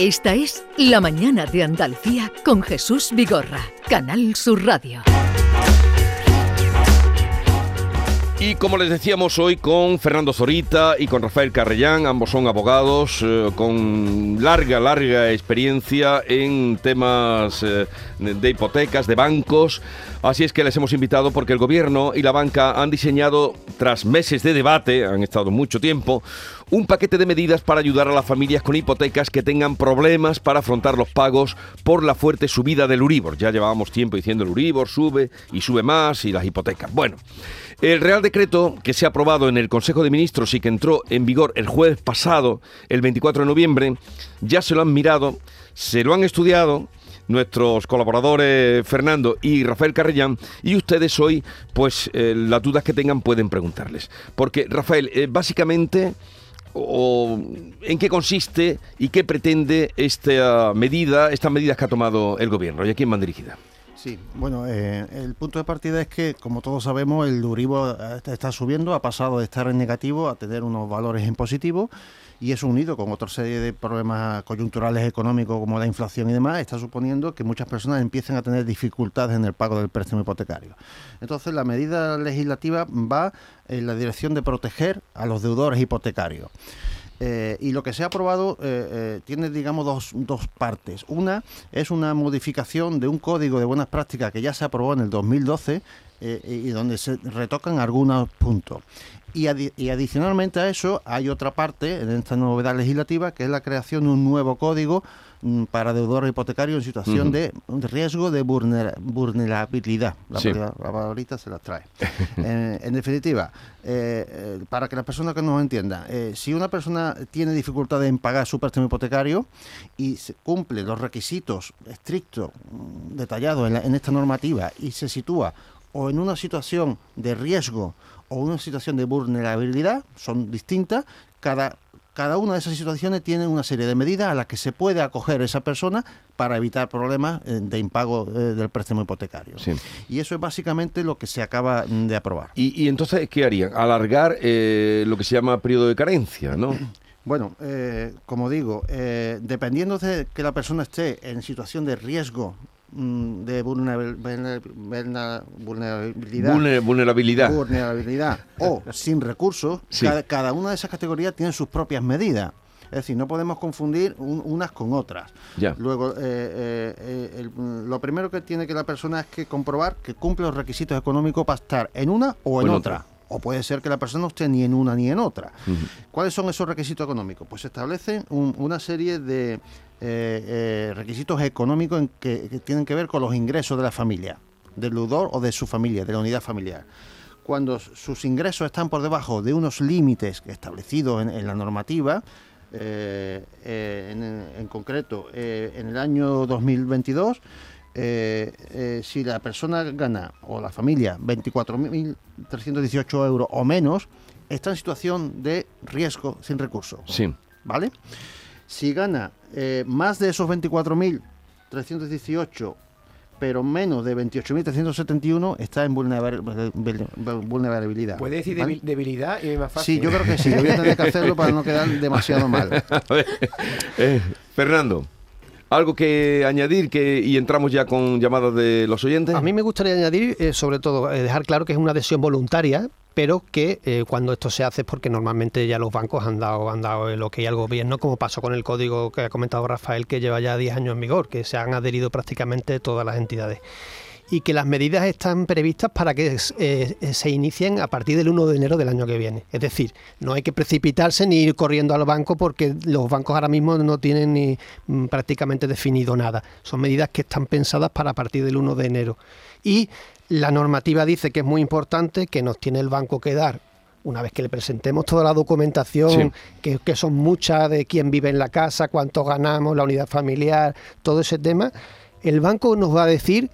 Esta es La Mañana de Andalucía con Jesús Vigorra, Canal Sur Radio. Y como les decíamos hoy con Fernando Zorita y con Rafael Carrellán, ambos son abogados eh, con larga, larga experiencia en temas eh, de hipotecas, de bancos. Así es que les hemos invitado porque el gobierno y la banca han diseñado, tras meses de debate, han estado mucho tiempo, un paquete de medidas para ayudar a las familias con hipotecas que tengan problemas para afrontar los pagos por la fuerte subida del Uribor. Ya llevábamos tiempo diciendo el Uribor sube y sube más y las hipotecas. Bueno. El Real Decreto que se ha aprobado en el Consejo de Ministros y que entró en vigor el jueves pasado, el 24 de noviembre, ya se lo han mirado, se lo han estudiado nuestros colaboradores Fernando y Rafael Carrellán y ustedes hoy pues eh, las dudas que tengan pueden preguntarles. Porque Rafael, eh, básicamente o en qué consiste y qué pretende esta medida, estas medidas que ha tomado el gobierno y a quién van dirigidas. Sí, bueno, eh, el punto de partida es que, como todos sabemos, el Duribo está subiendo, ha pasado de estar en negativo a tener unos valores en positivo y eso unido con otra serie de problemas coyunturales económicos como la inflación y demás, está suponiendo que muchas personas empiecen a tener dificultades en el pago del préstamo hipotecario. Entonces, la medida legislativa va en la dirección de proteger a los deudores hipotecarios. Eh, y lo que se ha aprobado eh, eh, tiene, digamos, dos, dos, partes. Una es una modificación de un código de buenas prácticas que ya se aprobó en el 2012 y donde se retocan algunos puntos. Y, y, adicionalmente a eso hay otra parte en esta novedad legislativa que es la creación de un nuevo código para deudores hipotecarios en situación de riesgo de vulnerabilidad. La, sí. se la trae. Eh, en definitiva, eh, eh, para que las personas que nos entiendan, si una persona tiene dificultades en pagar su préstamo hipotecario y se cumple los requisitos estrictos, mm, detallados en, en esta normativa y se sitúa o en una situación de riesgo o una situación de vulnerabilidad, son distintas, cada cada una de esas situaciones tiene una serie de medidas a las que se puede acoger esa persona para evitar problemas eh, de impago eh, del préstamo hipotecario. Y eso es básicamente lo que se acaba de aprobar. ¿Y, entonces qué harían? Alargar eh, lo que se llama periodo de carencia, ¿no? Bueno, como digo, dependiendo de que la persona esté en situación de riesgo Mm, de vulnerabilidad, vulnerabilidad. vulnerabilidad o sin recursos, cada, una de esas categorías tiene sus propias medidas. Es decir, no podemos confundir unas con otras. Luego, eh, eh, eh, lo primero que tiene que la persona es que comprobar que cumple los requisitos económicos para estar en una o en, otra. O puede ser que la persona no esté ni en una ni en otra. ¿Cuáles son esos requisitos económicos? Pues se establecen una serie de eh, eh, requisitos económicos en que, tienen que ver con los ingresos de la familia, del deudor o de su familia, de la unidad familiar. Cuando sus ingresos están por debajo de unos límites establecidos en, la normativa, eh, en, concreto en el año 2022, si la persona gana o la familia 24.318 euros o menos, está en situación de riesgo sin recursos. Sí. ¿Vale? Si gana eh, más de esos 24.318, pero menos de 28.371, está en vulnerabilidad. ¿Puede decir debilidad y más fácil? Sí, yo creo que sí. Yo voy a tener que hacerlo para no quedar demasiado mal. Eh, Fernando. ¿Algo que añadir que, y entramos ya con llamadas de los oyentes? A mí me gustaría añadir, eh, sobre todo, dejar claro que es una adhesión voluntaria, pero que eh, cuando esto se hace es porque normalmente ya los bancos han dado, han dado el ok al gobierno, como pasó con el código que ha comentado Rafael, que lleva ya 10 años en vigor, que se han adherido prácticamente todas las entidades y que las medidas están previstas para que eh, se inicien a partir del 1 de enero del año que viene. Es decir, no hay que precipitarse ni ir corriendo al banco porque los bancos ahora mismo no tienen ni mm, prácticamente definido nada. Son medidas que están pensadas para a partir del 1 de enero. Y la normativa dice que es muy importante que nos tiene el banco que dar una vez que le presentemos toda la documentación, que, son muchas de quién vive en la casa, cuánto ganamos, la unidad familiar, todo ese tema, el banco nos va a decir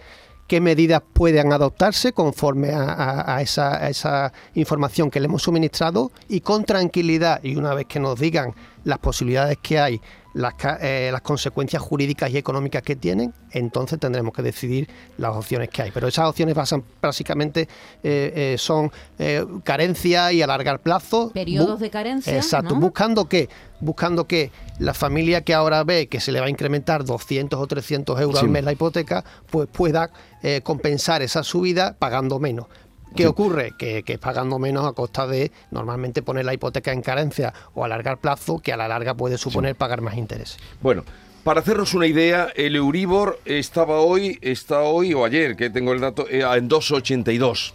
qué medidas pueden adoptarse conforme a, esa, información que le hemos suministrado y con tranquilidad, y una vez que nos digan las posibilidades que hay, las, eh, las consecuencias jurídicas y económicas que tienen, entonces tendremos que decidir las opciones que hay. Pero esas opciones basan básicamente eh, eh, son eh, carencia y alargar plazo. Periodos de carencia, Exacto. ¿no? Buscando que, buscando que la familia que ahora ve que se le va a incrementar 200 o 300 euros Sí. al mes la hipoteca, pues pueda eh, compensar esa subida pagando menos. ¿Qué Sí. ocurre? Que, que es pagando menos a costa de normalmente poner la hipoteca en carencia o alargar plazo, que a la larga puede suponer pagar más intereses. Bueno, para hacernos una idea, el Euribor estaba hoy, está hoy o ayer, que tengo el dato, eh, en 2,82.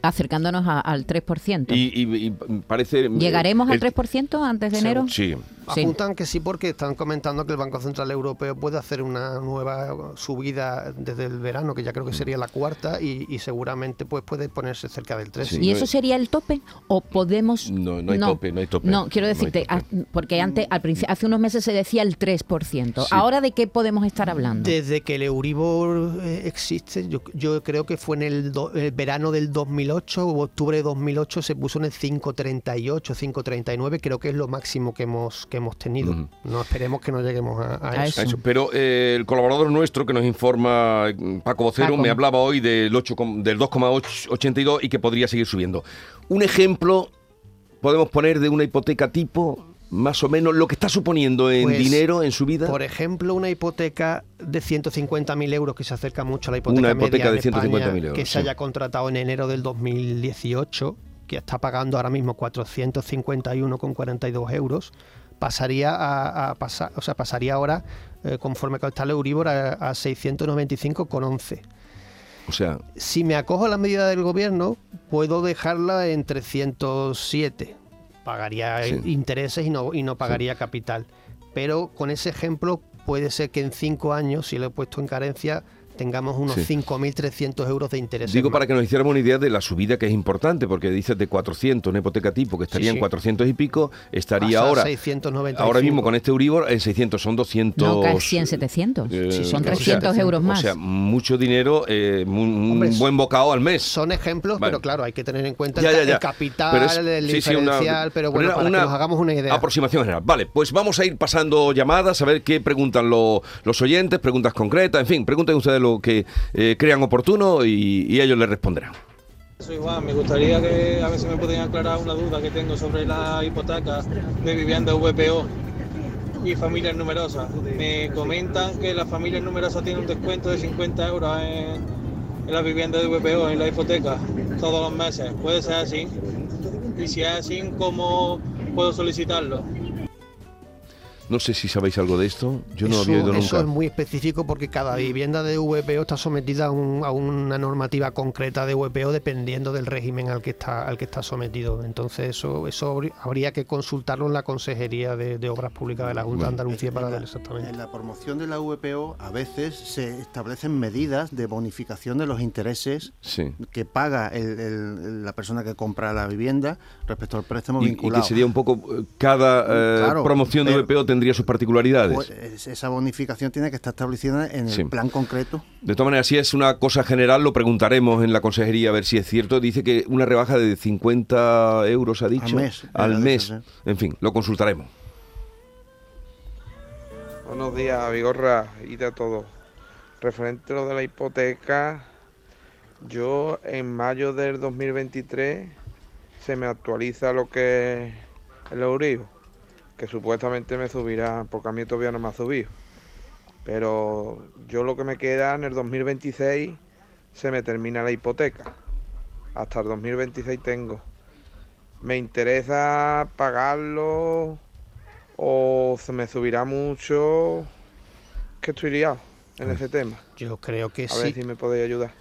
Acercándonos a- al 3%. Y, y- y parece... eh, ¿Llegaremos al el- 3% antes de enero? Sí. Sí. Apuntan que sí porque están comentando que el Banco Central Europeo puede hacer una nueva subida desde el verano, que ya creo que sería la cuarta, y, y seguramente pues puede ponerse cerca del 3. Sí. ¿Y no eso es- sería el tope? ¿O podemos.? No, no hay tope, no hay tope. No, quiero decirte, ah, porque antes, al principio, hace unos meses se decía el 3%. Sí. ¿Ahora de qué podemos estar hablando? Desde que el Euribor eh, existe, yo, yo creo que fue en el, do- el verano del 2008 o octubre de 2008 se puso en el 5.38, 5.39, creo que es lo máximo que hemos que hemos tenido. No esperemos que no lleguemos a, a A eso. A eso. Pero eh, el colaborador nuestro que nos informa, Paco Vocero, Paco. me hablaba hoy del, 8 com- del 2,82 y que podría seguir subiendo. Un ejemplo podemos poner de una hipoteca tipo, más o menos, lo que está suponiendo en Pues, dinero en su vida. Por ejemplo, una hipoteca de 150.000 euros, que se acerca mucho a la hipoteca Una hipoteca media de en España, 150.000 euros, que sí. se haya contratado en enero del 2018, que está pagando ahora mismo 451,42 euros, pasaría a, a pasar, o sea, pasaría ahora, eh, conforme está el Euribor, a, a 695,11. O sea, Si me acojo a la medida del gobierno, puedo dejarla en 307. Pagaría Sí. intereses y no, y no pagaría capital. Pero con ese ejemplo puede ser que en cinco años, si lo he puesto en carencia, tengamos unos Sí. 5.300 euros de intereses. digo para que nos hiciéramos una idea de la subida que es importante, porque dices de 400, una hipoteca tipo que estaría Sí, en sí. 400 y pico, estaría Pasa ahora, 695. ahora mismo con este Euribor en 600, son 200... No, casi en 700. eh, Sí, o son sea, 300 euros más. O sea, mucho dinero, eh, un, un Hombre, buen bocado al mes. Son ejemplos, Vale. pero claro, hay que tener en cuenta Ya, el, ya, ca- ya. el capital, Pero es- el sí, sí, una- diferencial, pero bueno, una- para una que nos hagamos una idea. Aproximación general. Vale, pues vamos a ir pasando llamadas, a ver qué preguntan lo- los oyentes, preguntas concretas, en fin, pregunten ustedes lo que eh, crean oportuno y, ellos les responderán. Soy Juan, me gustaría que a ver si me pueden aclarar una duda que tengo sobre la hipoteca de vivienda VPO y familias numerosas. Me comentan que las familias numerosas tienen un descuento de 50 euros en, en la vivienda de VPO, en la hipoteca, todos los meses. ¿Puede ser así? Y si es así, ¿cómo puedo solicitarlo? No sé si sabéis algo de esto, yo no eso, había eso nunca. es muy específico porque cada vivienda de VPO está sometida a, un- a una normativa concreta de VPO dependiendo del régimen al que está al que está sometido. Entonces eso eso habrí- habría que consultarlo en la Consejería de, de Obras Públicas de la Junta de Andalucía para ver exactamente. En la promoción de la VPO a veces se establecen medidas de bonificación de los intereses Sí. que paga el- el- la persona que compra la vivienda respecto al préstamo Y, y vinculado. que sería un poco, eh, cada eh, Claro, promoción de pero- VPO tendría sus particularidades. Pues, es- esa bonificación tiene que estar establecida en el Sí. plan concreto. De todas maneras, si es una cosa general, lo preguntaremos en la consejería a ver si es cierto. Dice que una rebaja de 50 euros, ha dicho, mes, al mes. dicho, En fin, lo consultaremos. Buenos días, Vigorra, y de todo. Referente a lo de la hipoteca, yo en mayo del 2023 se me actualiza lo que es el Euribor, que supuestamente me subirá, porque a mí todavía no me ha subido. Pero yo lo que me queda en el 2026 se me termina la hipoteca. Hasta el 2026 tengo. Me interesa pagarlo o se me subirá mucho. Que estoy liado en ese tema. Yo creo que A sí. ver si me podéis ayudar.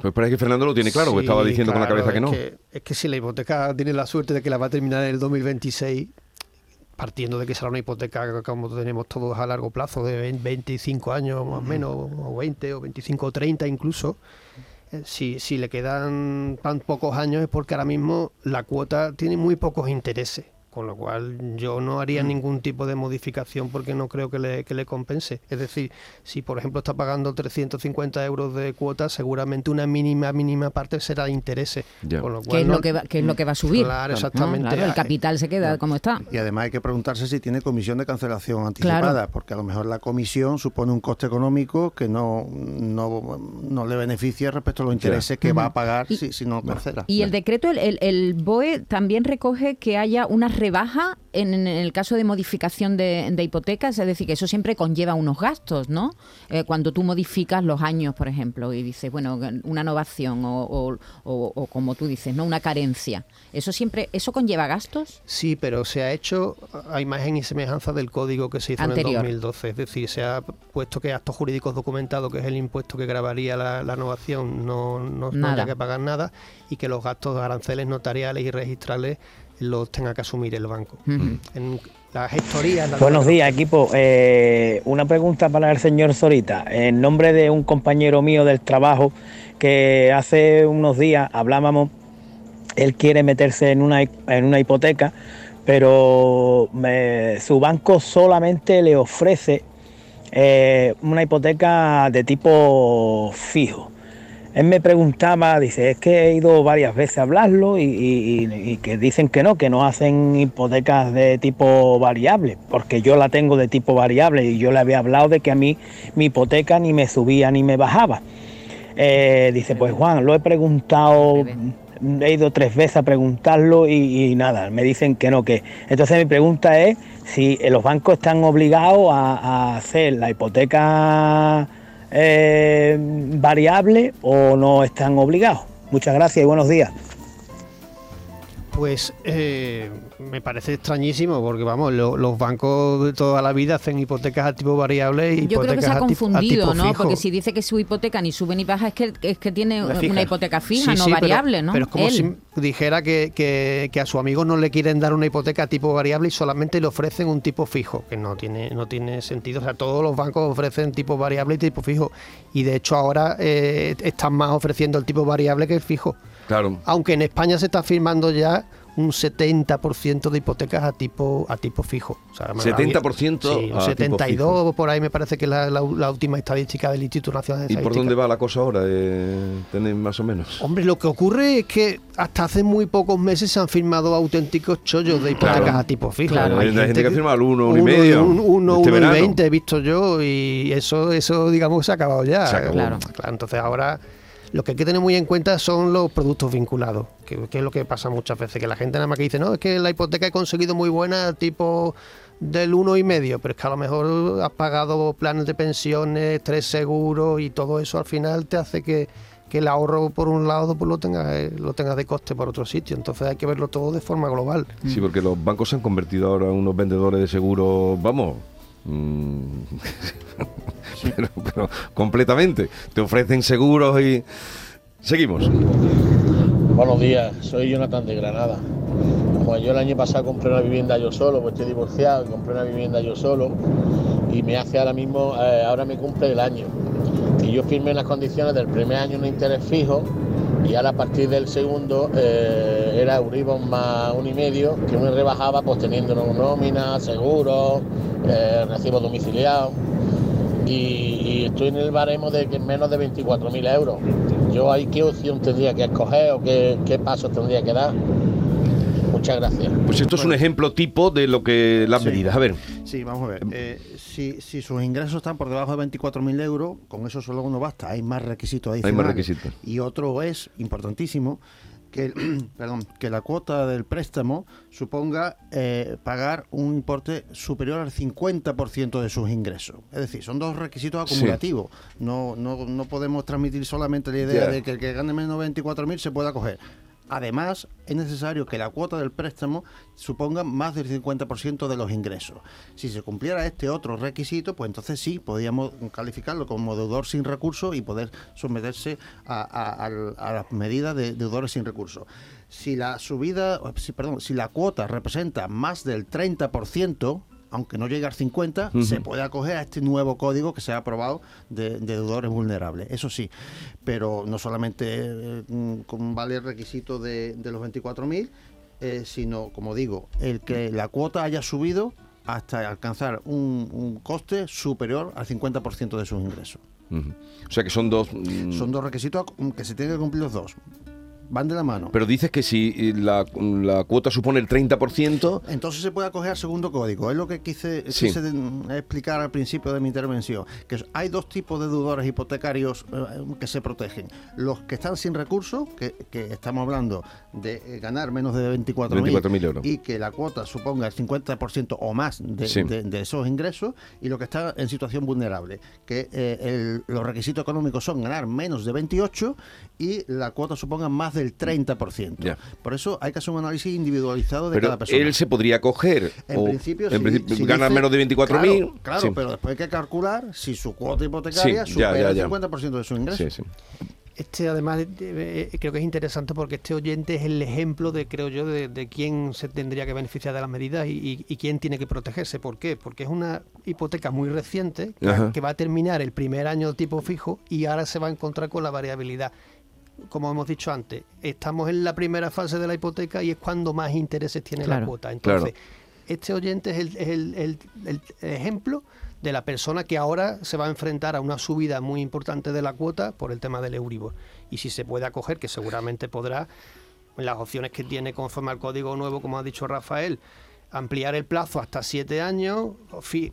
Pues parece que Fernando lo tiene claro, porque Sí, estaba diciendo con la cabeza que no. Es que, es que si la hipoteca tiene la suerte de que la va a terminar en el 2026, partiendo de que será una hipoteca como tenemos todos a largo plazo, de 20, 25 años más o menos, o 20 o 25 o 30 incluso, eh, si, si le quedan tan pocos años es porque ahora mismo la cuota tiene muy pocos intereses. Con lo cual yo no haría ningún tipo de modificación porque no creo que le, que le compense. Es decir, si por ejemplo está pagando 350 euros de cuota, seguramente una mínima, mínima parte será de intereses. Ya. Con lo ¿Qué es, no- lo que va, qué es lo que va a subir? Claro, Ah, exactamente. claro, el capital se queda como está. Y además hay que preguntarse si tiene comisión de cancelación anticipada, Claro. porque a lo mejor la comisión supone un coste económico que no, no, no le beneficia respecto a los intereses que va a pagar Y- si, si no cancela. Y el decreto, el, el- el BOE también recoge que haya una rebaja en, en el caso de modificación de, de hipotecas, es decir, que eso siempre conlleva unos gastos, ¿no? Eh, cuando tú modificas los años, por ejemplo, y dices, bueno, una innovación o, o- o- o como tú dices, ¿no? Una carencia. Eso siempre, ¿eso conlleva gastos? Sí, pero se ha hecho a imagen y semejanza del código que se hizo Anterior. en el 2012. Es decir, se ha puesto que actos jurídicos documentados, que es el impuesto que grabaría la, la innovación, no, no, no Nada. haya que pagar nada y que los gastos aranceles notariales y registrales los tenga que asumir el banco. Ujú. En la gestoría... la- Buenos días, equipo. Eh, una pregunta para el señor Zorita. En nombre de un compañero mío del trabajo que hace unos días hablábamos, él quiere meterse en una, en una hipoteca, pero me- su banco solamente le ofrece eh, una hipoteca de tipo fijo. Él me preguntaba, dice, es que he ido varias veces a hablarlo y, y- y- y que dicen que no, que no hacen hipotecas de tipo variable, porque yo la tengo de tipo variable y yo le había hablado de que a mí mi hipoteca ni me subía ni me bajaba. Eh, dice, pues Juan, lo he preguntado, he ido tres veces a preguntarlo y, y nada, me dicen que no, que. Entonces mi pregunta es si los bancos están obligados a, a hacer la hipoteca eh, variable o no están obligados. Muchas gracias y buenos días. Pues eh, me parece extrañísimo porque, vamos, lo- los bancos de toda la vida hacen hipotecas a tipo variable y Yo creo que se ha a a confundido, tipo ¿no? fijo. Porque si dice que su hipoteca ni sube ni baja, es que, es que tiene Una hipoteca fija, Sí, no sí, pero- variable, ¿no? Pero es como Él. si dijera que, que- que a su amigo no le quieren dar una hipoteca tipo variable y solamente le ofrecen un tipo fijo, que no tiene, no tiene sentido. O sea, todos los bancos ofrecen tipo variable y tipo fijo. Y de hecho ahora eh, están más ofreciendo el tipo variable que el fijo. Claro. Aunque en España se está firmando ya un 70% de hipotecas a tipo a tipo fijo. O sea, 70% sí, un a tipo 72 por ahí me parece que es la, la- la última estadística del Instituto Nacional de ¿Y por Estadística. dónde va la cosa ahora? Eh, ¿Tenéis más o menos? Hombre, lo que ocurre es que hasta hace muy pocos meses se han firmado auténticos chollos de hipotecas Claro. a tipo fijo. Claro, hay gente que que- firma al uno, uno y uno medio, un- Uno, este uno y verano. veinte he visto yo y eso, eso digamos se ha acabado ya. Se acabó. Claro. Claro, entonces ahora lo que hay que tener muy en cuenta son los productos vinculados, que, es lo que pasa muchas veces, que la gente nada más que dice, no, es que la hipoteca he conseguido muy buena, tipo del uno y medio, pero es que a lo mejor has pagado planes de pensiones, tres seguros y todo eso al final te hace que, que el ahorro por un lado pues lo tengas eh, lo tengas de coste por otro sitio. Entonces hay que verlo todo de forma global. Sí, porque los bancos se han convertido ahora en unos vendedores de seguros, vamos. Mm, completamente. Te ofrecen seguros y. Seguimos. Buenos días, soy Jonathan de Granada. Como yo el año pasado compré una vivienda yo solo, pues estoy divorciado y compré una vivienda yo solo y me hace ahora mismo, eh, ahora me cumple el año. Y yo firmé las condiciones del primer año un interés fijo y ahora a partir del segundo eh, era Euribor más un y medio que me rebajaba pues teniendo nómina, seguro, eh, recibo domiciliado y, y estoy en el baremo de que menos de 24.000 euros. Yo ahí qué opción tendría que escoger o qué, qué pasos tendría que dar. Muchas gracias. Pues esto es un ejemplo tipo de lo que las Sí. medidas. A ver. Sí, vamos a ver. Eh, si, si sus ingresos están por debajo de 24.000 euros, con eso solo no basta. Hay más requisitos Hay adicionales. más requisitos. Y otro es importantísimo que, perdón, que la cuota del préstamo suponga eh, pagar un importe superior al 50% de sus ingresos. Es decir, son dos requisitos Sí. acumulativos. No, no, no podemos transmitir solamente la idea de que el que gane menos de 24.000 se pueda coger. Además, es necesario que la cuota del préstamo suponga más del 50% de los ingresos. Si se cumpliera este otro requisito, pues entonces sí, podríamos calificarlo como deudor sin recursos y poder someterse a, las medidas de deudores sin recursos. Si la subida, sí, perdón, si la cuota representa más del 30%, aunque no llegue al 50, Ujú. se puede acoger a este nuevo código que se ha aprobado de, de deudores vulnerables. Eso sí, pero no solamente eh, mm, con vale el requisito de, de los 24.000, eh, sino, como digo, el que la cuota haya subido hasta alcanzar un, un coste superior al 50% de sus ingresos. O sea que son dos... mm, Son dos requisitos que se tienen que cumplir los dos. Van de la mano. Pero dices que si eh, la, la cuota supone el 30%, Entonces se puede acoger al segundo código. Es lo que quise, Sí. quise de- explicar al principio de mi intervención. Que hay dos tipos de deudores hipotecarios eh, que se protegen. Los que están sin recursos, que, que estamos hablando de eh, ganar menos de 24.000 24.000 euros. y que la cuota suponga el 50% o más de, Sí. de- de esos ingresos. Y los que están en situación vulnerable, que eh, el- los requisitos económicos son ganar menos de 28 y la cuota suponga más del 30%. Ya. Por eso hay que hacer un análisis individualizado de pero cada persona. él se podría coger. En o principio, en si- principio, si gana dice- menos de 24.000. Claro, claro, sí. pero después hay que calcular si su cuota hipotecaria Sí, ya, supera ya, el ya. 50% de su ingreso. Sí, sí. Este además eh, eh, creo que es interesante porque este oyente es el ejemplo de, creo yo, de, de quién se tendría que beneficiar de las medidas y, y- y quién tiene que protegerse. ¿Por qué? Porque es una hipoteca muy reciente que, que va a terminar el primer año de tipo fijo y ahora se va a encontrar con la variabilidad. Como hemos dicho antes, estamos en la primera fase de la hipoteca y es cuando más intereses tiene la cuota. Entonces, Claro. este oyente es el, es el- el- el ejemplo de la persona que ahora se va a enfrentar a una subida muy importante de la cuota por el tema del Euribor. Y si se puede acoger, que seguramente podrá, las opciones que tiene conforme al código nuevo, como ha dicho Rafael, ampliar el plazo hasta siete años,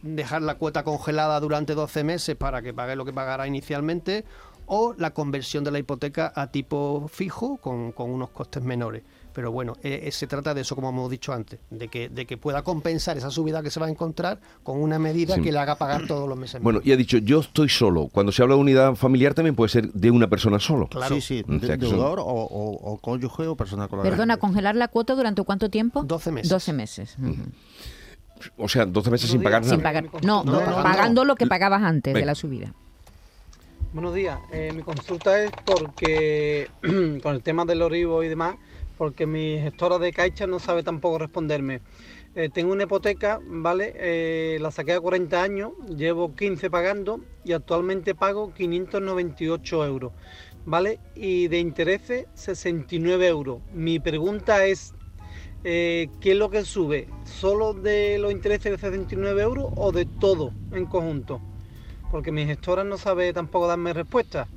dejar la cuota congelada durante 12 meses para que pague lo que pagará inicialmente, o la conversión de la hipoteca a tipo fijo con, con unos costes menores. Pero bueno, eh, eh, se trata de eso, como hemos dicho antes, de que, de que pueda compensar esa subida que se va a encontrar con una medida Sí. que le haga pagar todos los meses. Bueno, y ha dicho, yo estoy solo. Cuando se habla de unidad familiar también puede ser de una persona solo. Claro. Sí, sí, O sea, de- deudor o, o- o cónyuge o persona colaboradora. Perdona, ¿congelar la cuota durante cuánto tiempo? 12 meses. 12 meses. O sea, 12 meses sin pagar Sin nada. pagar. No, No, no, pagando. pagando lo que pagabas antes de la subida. Buenos días. Eh, mi consulta es porque con el tema del Orivo y demás, porque mi gestora de Caixa no sabe tampoco responderme. Eh, tengo una hipoteca, ¿vale? Eh, la saqué a 40 años, llevo 15 pagando y actualmente pago 598 euros, ¿vale? Y de intereses 69 euros. Mi pregunta es, ¿qué es lo que sube? ¿Solo de los intereses de 69 euros o de todo en conjunto? Porque mi gestora no sabe tampoco darme respuesta.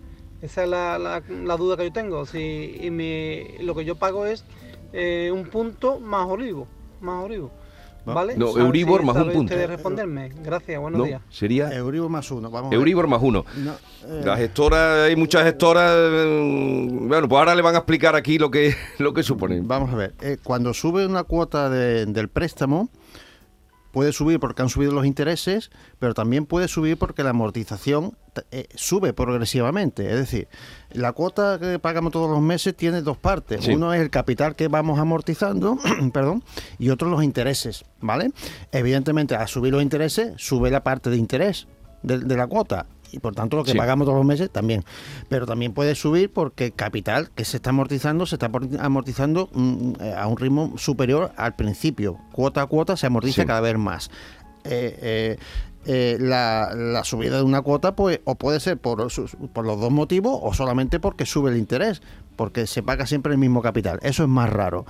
Esa es la, la- la duda que yo tengo. Si y mi- lo que yo pago es eh, un punto más olivo, más olivo. No. ¿Vale? No, ¿Sabe Euribor si más un punto. usted responderme? Gracias, buenos ¿No? días. Sería Euribor más uno. Vamos. Euribor más uno. No, eh, Las gestoras, hay muchas gestoras. eh, Bueno, pues ahora le van a explicar aquí lo que, lo que supone. Vamos a ver. eh, cuando sube una cuota de- del préstamo, puede subir porque han subido los intereses, pero también puede subir porque la amortización eh, sube progresivamente. Es decir, la cuota que pagamos todos los meses tiene dos partes. Sí. Uno es el capital que vamos amortizando, perdón, y otro los intereses, ¿vale? Evidentemente, al subir los intereses, sube la parte de interés de, de la cuota. Y por tanto, lo que Sí. pagamos todos los meses también. Pero también puede subir porque el capital que se está amortizando se está amorti- amortizando mm, eh, a un ritmo superior al principio. Cuota a cuota se amortiza Sí. cada vez más. Eh, eh, eh, la, la subida de una cuota pues o puede ser por los dos motivos o solamente porque sube el interés porque se paga siempre el mismo capital. Eso es más raro.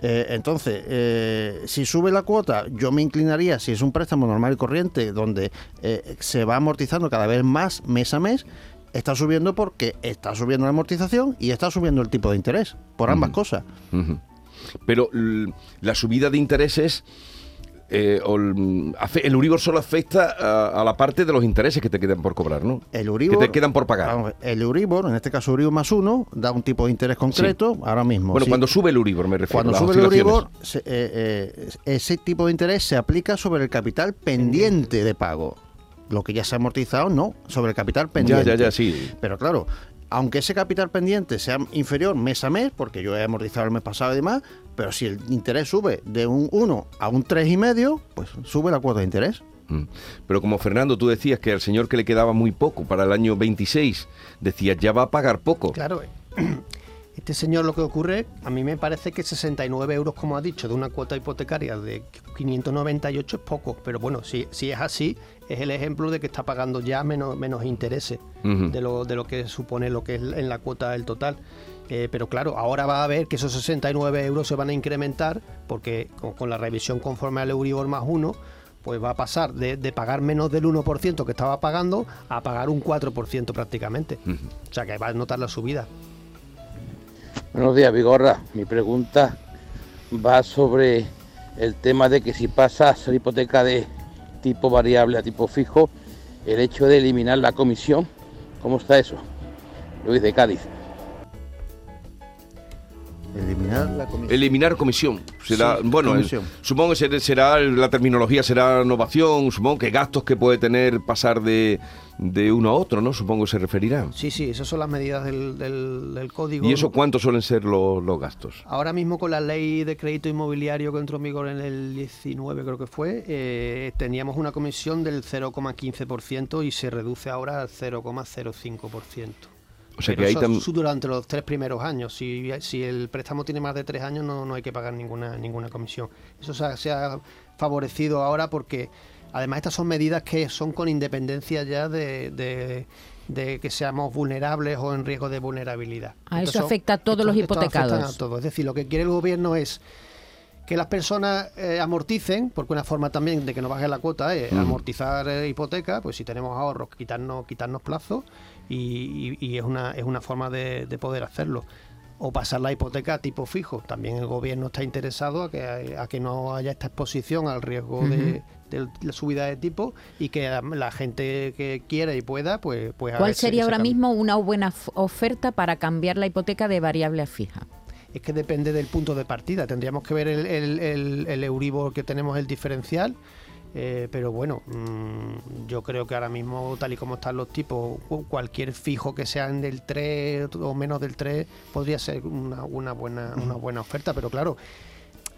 Eh, entonces eh, si sube la cuota yo me inclinaría si es un préstamo normal y corriente donde eh, se va amortizando cada vez más mes a mes está subiendo porque está subiendo la amortización y está subiendo el tipo de interés por ambas cosas. Pero la subida de intereses, eh, el, Euribor solo afecta a, a la parte de los intereses que te quedan por cobrar, ¿no? El Euribor, Que te quedan por pagar. vamos a el Euribor, en este caso Euribor más uno, da un tipo de interés concreto ahora mismo. Bueno, Sí. cuando sube el Euribor me refiero. Cuando las sube el se- eh, eh, ese tipo de interés se aplica sobre el capital pendiente de pago. Lo que ya se ha amortizado, no, sobre el capital Ya, pendiente. ya, ya, sí. Pero claro, aunque ese capital pendiente sea inferior mes a mes, porque yo he amortizado el mes pasado y demás, pero si el interés sube de un 1 a un 3,5, pues sube la cuota de interés. Mm. Pero como Fernando, tú decías que al señor que le quedaba muy poco para el año 26, decías, ya va a pagar poco. Claro, eh, este señor lo que ocurre, a mí me parece que 69 euros, como ha dicho, de una cuota hipotecaria de 598 es poco, pero bueno, si, si es así, es el ejemplo de que está pagando ya menos, menos intereses de, lo, de lo que supone lo que es en la cuota del total. Eh, pero claro, ahora va a ver que esos 69 euros se van a incrementar porque con, con la revisión conforme al Euribor más uno, pues va a pasar de, de pagar menos del 1% que estaba pagando a pagar un 4% prácticamente. O sea que va a notar la subida. Buenos días, Vigorra. Mi pregunta va sobre el tema de que si pasas la hipoteca de tipo variable a tipo fijo, el hecho de eliminar la comisión, ¿cómo está eso? Luis de Cádiz. Eliminar la comisión. Eliminar comisión. Será, Sí, bueno, comisión. el- supongo que será, será- la terminología será innovación, supongo que gastos que puede tener pasar de, de uno a otro, ¿no? Supongo que se referirá. Sí, sí, esas son las medidas del, del- del código. ¿Y eso cuántos suelen ser los, los gastos? Ahora mismo con la ley de crédito inmobiliario que entró en vigor en el 19 creo que fue, eh, teníamos una comisión del 0,15% y se reduce ahora al 0,05%. O sea Pero que ahí eso tam- es durante los tres primeros años. Si, si el préstamo tiene más de tres años no, no hay que pagar ninguna, ninguna comisión. Eso se ha, se ha favorecido ahora porque además estas son medidas que son con independencia ya de, de- de que seamos vulnerables o en riesgo de vulnerabilidad. A eso afecta a todos los hipotecados. a todos. Es decir, lo que quiere el gobierno es que las personas eh, amorticen, porque una forma también de que no baje la cuota es Mm. amortizar eh, hipoteca, pues si tenemos ahorros, quitarnos, quitarnos plazos y, y- y es, una, es una forma de, de poder hacerlo. O pasar la hipoteca a tipo fijo. También el gobierno está interesado a que, a que no haya esta exposición al riesgo de, de la subida de tipo y que la, la gente que quiera y pueda, pues... pues ¿Cuál sería ahora cambio. mismo una buena oferta para cambiar la hipoteca de variable a fija? Es que depende del punto de partida. Tendríamos que ver el, el, el- el Euribor que tenemos, el diferencial. eh, pero bueno, mm, yo creo que ahora mismo, tal y como están los tipos, cu- cualquier fijo que sean del 3 o menos del 3 podría ser una, una buena, una buena oferta. Pero claro,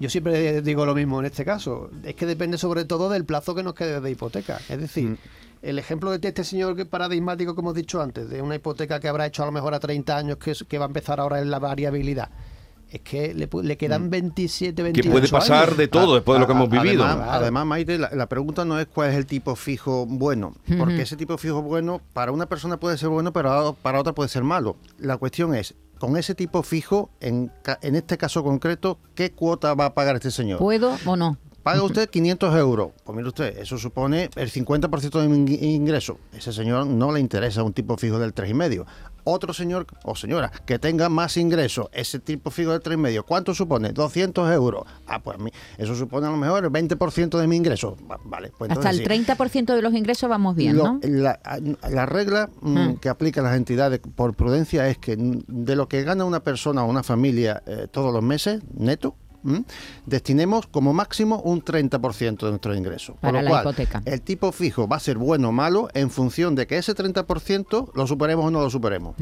yo siempre digo lo mismo en este caso. Es que depende sobre todo del plazo que nos quede de hipoteca. Es decir, el ejemplo de este señor paradigmático que hemos dicho antes, de una hipoteca que habrá hecho a lo mejor a 30 años, que va a empezar ahora en la variabilidad. Es que le, le quedan 27, 28 Que puede pasar años. de todo después de lo que hemos vivido. Además, además, Maite, la, la pregunta no es cuál es el tipo fijo bueno, porque ese tipo fijo bueno para una persona puede ser bueno, pero para otra puede ser malo. La cuestión es, con ese tipo fijo, en, en este caso concreto, ¿qué cuota va a pagar este señor? ¿Puedo o no? Paga usted 500 euros. Pues mire usted, eso supone el 50% de mi ing- ingreso. Ese señor no le interesa un tipo fijo del 3,5. Otro señor o señora que tenga más ingresos, ese tipo fijo del 3,5, ¿cuánto supone? 200 euros. Ah, pues a mí, eso supone a lo mejor el 20% de mi ingreso. Va- Vale, pues Hasta el sí. 30% de los ingresos vamos bien, Lo- ¿no? la, la regla mm, Mm. que aplican las entidades por prudencia es que de lo que gana una persona o una familia eh, todos los meses, neto, destinemos como máximo un 30% de nuestro ingreso. Por Para lo la cual, hipoteca. el tipo fijo va a ser bueno o malo en función de que ese 30% lo superemos o no lo superemos.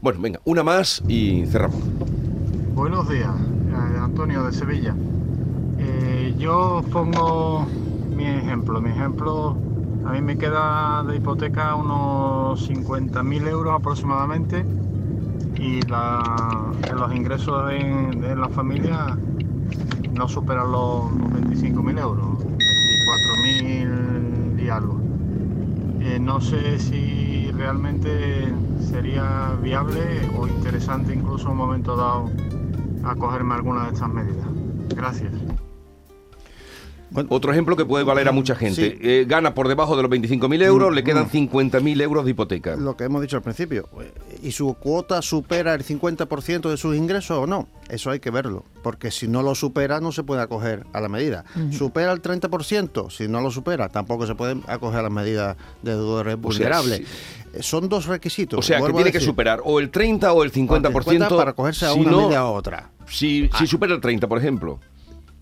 Bueno, venga, una más y cerramos. Buenos días, eh, Antonio de Sevilla. Eh, yo pongo mi ejemplo. Mi ejemplo, a mí me queda de hipoteca unos 50.000 euros aproximadamente y los ingresos en, en la familia no superan los, los 25.000 euros, 24.000 y algo. Eh, no sé si realmente sería viable o interesante incluso en un momento dado acogerme a alguna de estas medidas. Gracias. Otro ejemplo que puede valer a mucha gente. Sí. Eh, gana por debajo de los 25.000 euros, Mm, le quedan mm. 50.000 euros de hipoteca. Lo que hemos dicho al principio. eh, ¿Y su cuota supera el 50% de sus ingresos o no? Eso hay que verlo. Porque si no lo supera, no se puede acoger a la medida. Ujú. ¿Supera el 30%? Si no lo supera, tampoco se puede acoger a las medidas de deudores O sea, vulnerables. sí. Eh, Son dos requisitos. O sea, que tiene que superar o el 30 o el 50%, para acogerse a si una no- medida u otra. Si, si supera el 30, por ejemplo.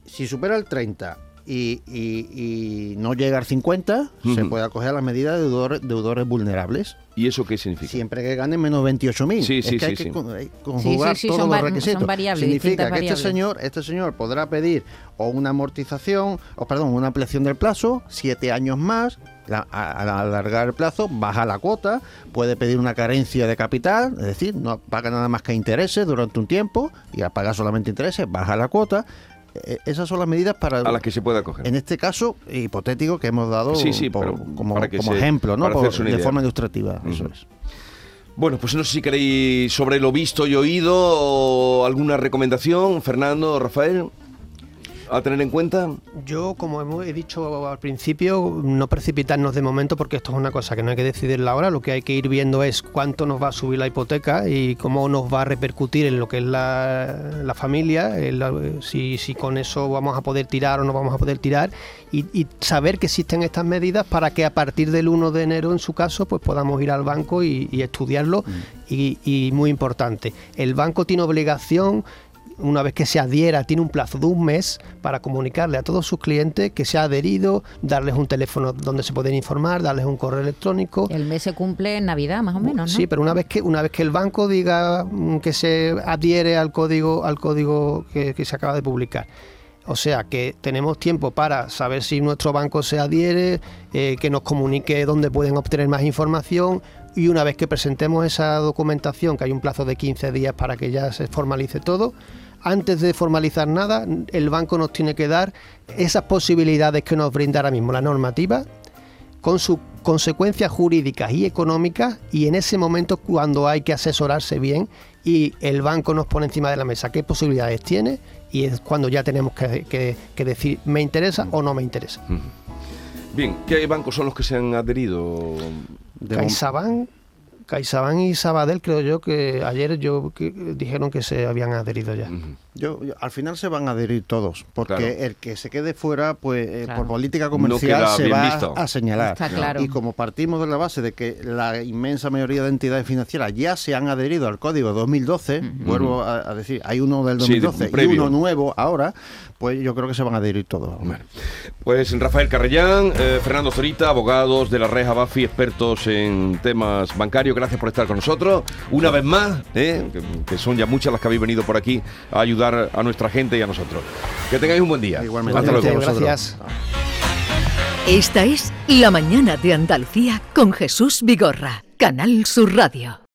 Si supera el 30 y, y- y no llega al 50, se puede acoger a las medidas de deudores, deudores vulnerables. ¿Y eso qué significa? Siempre que gane menos 28.000. Sí, es sí, que hay sí, que sí. con- hay que conjugar Sí, sí, sí, todos son los requisitos. son variables, Significa que este señor, este señor podrá pedir o una amortización, o perdón, una ampliación del plazo, siete años más, la- a- al alargar el plazo, baja la cuota, puede pedir una carencia de capital, es decir, no paga nada más que intereses durante un tiempo y al pagar solamente intereses, baja la cuota. Eh, esas son las medidas para A las que se puede acoger. en este caso hipotético que hemos dado Sí, sí, por- pero como, se- ejemplo, de forma ilustrativa, eso Ujú. es. Bueno, pues no sé si queréis sobre lo visto y oído o alguna recomendación, Fernando, Rafael, a tener en cuenta. Yo, como he dicho al principio, no precipitarnos de momento porque esto es una cosa que no hay que decidirla ahora. Lo que hay que ir viendo es cuánto nos va a subir la hipoteca y cómo nos va a repercutir en lo que es la, la familia, la- si, si con eso vamos a poder tirar o no vamos a poder tirar y, y saber que existen estas medidas para que a partir del 1 de enero, en su caso, pues podamos ir al banco y, y estudiarlo. Y, y muy importante, el banco tiene obligación una vez que se adhiera, tiene un plazo de un mes para comunicarle a todos sus clientes que se ha adherido, darles un teléfono donde se pueden informar, darles un correo electrónico. El mes se cumple en Navidad, más o menos, ¿no? Sí, pero una vez que una vez que el banco diga mm, que se adhiere al código al código que, que se acaba de publicar. O sea que tenemos tiempo para saber si nuestro banco se adhiere, eh, que nos comunique dónde pueden obtener más información y una vez que presentemos esa documentación, que hay un plazo de 15 días para que ya se formalice todo, antes de formalizar nada, el banco nos tiene que dar esas posibilidades que nos brinda ahora mismo la normativa con sus consecuencias jurídicas y económicas y en ese momento cuando hay que asesorarse bien y el banco nos pone encima de la mesa qué posibilidades tiene y es cuando ya tenemos que, que- que decir me interesa o no me interesa. Bien, ¿qué bancos son los que se han adherido? CaixaBank, CaixaBank y Sabadell creo yo que ayer yo que- dijeron que se habían adherido ya. Yo, yo- al final se van a adherir todos, porque Claro. el que se quede fuera, pues eh, Claro. por política comercial se va visto. a señalar. Está claro. Y como partimos de la base de que la inmensa mayoría de entidades financieras ya se han adherido al código 2012, vuelvo a, a decir, hay uno del Sí, de- 2012 y uno nuevo ahora, pues yo creo que se van a adherir todos. Pues Rafael Carrellán, eh, Fernando Zorita, abogados de la Reja Bafi, expertos en temas bancarios, gracias por estar con nosotros. Una vez más, eh, que, que son ya muchas las que habéis venido por aquí a ayudar a nuestra gente y a nosotros. Que tengáis un buen día. Igualmente. Hasta luego. Gracias. Esta es La Mañana de Andalucía con Jesús Vigorra, Canal Sur Radio.